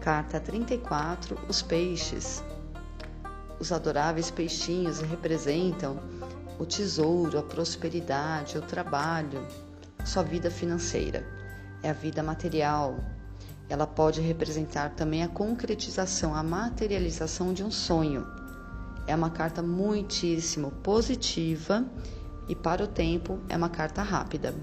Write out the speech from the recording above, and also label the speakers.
Speaker 1: Carta 34, os peixes. Os adoráveis peixinhos representam o tesouro, a prosperidade, o trabalho, sua vida financeira. É a vida material. Ela pode representar também a concretização, a materialização de um sonho. É uma carta muitíssimo positiva e para o tempo é uma carta rápida.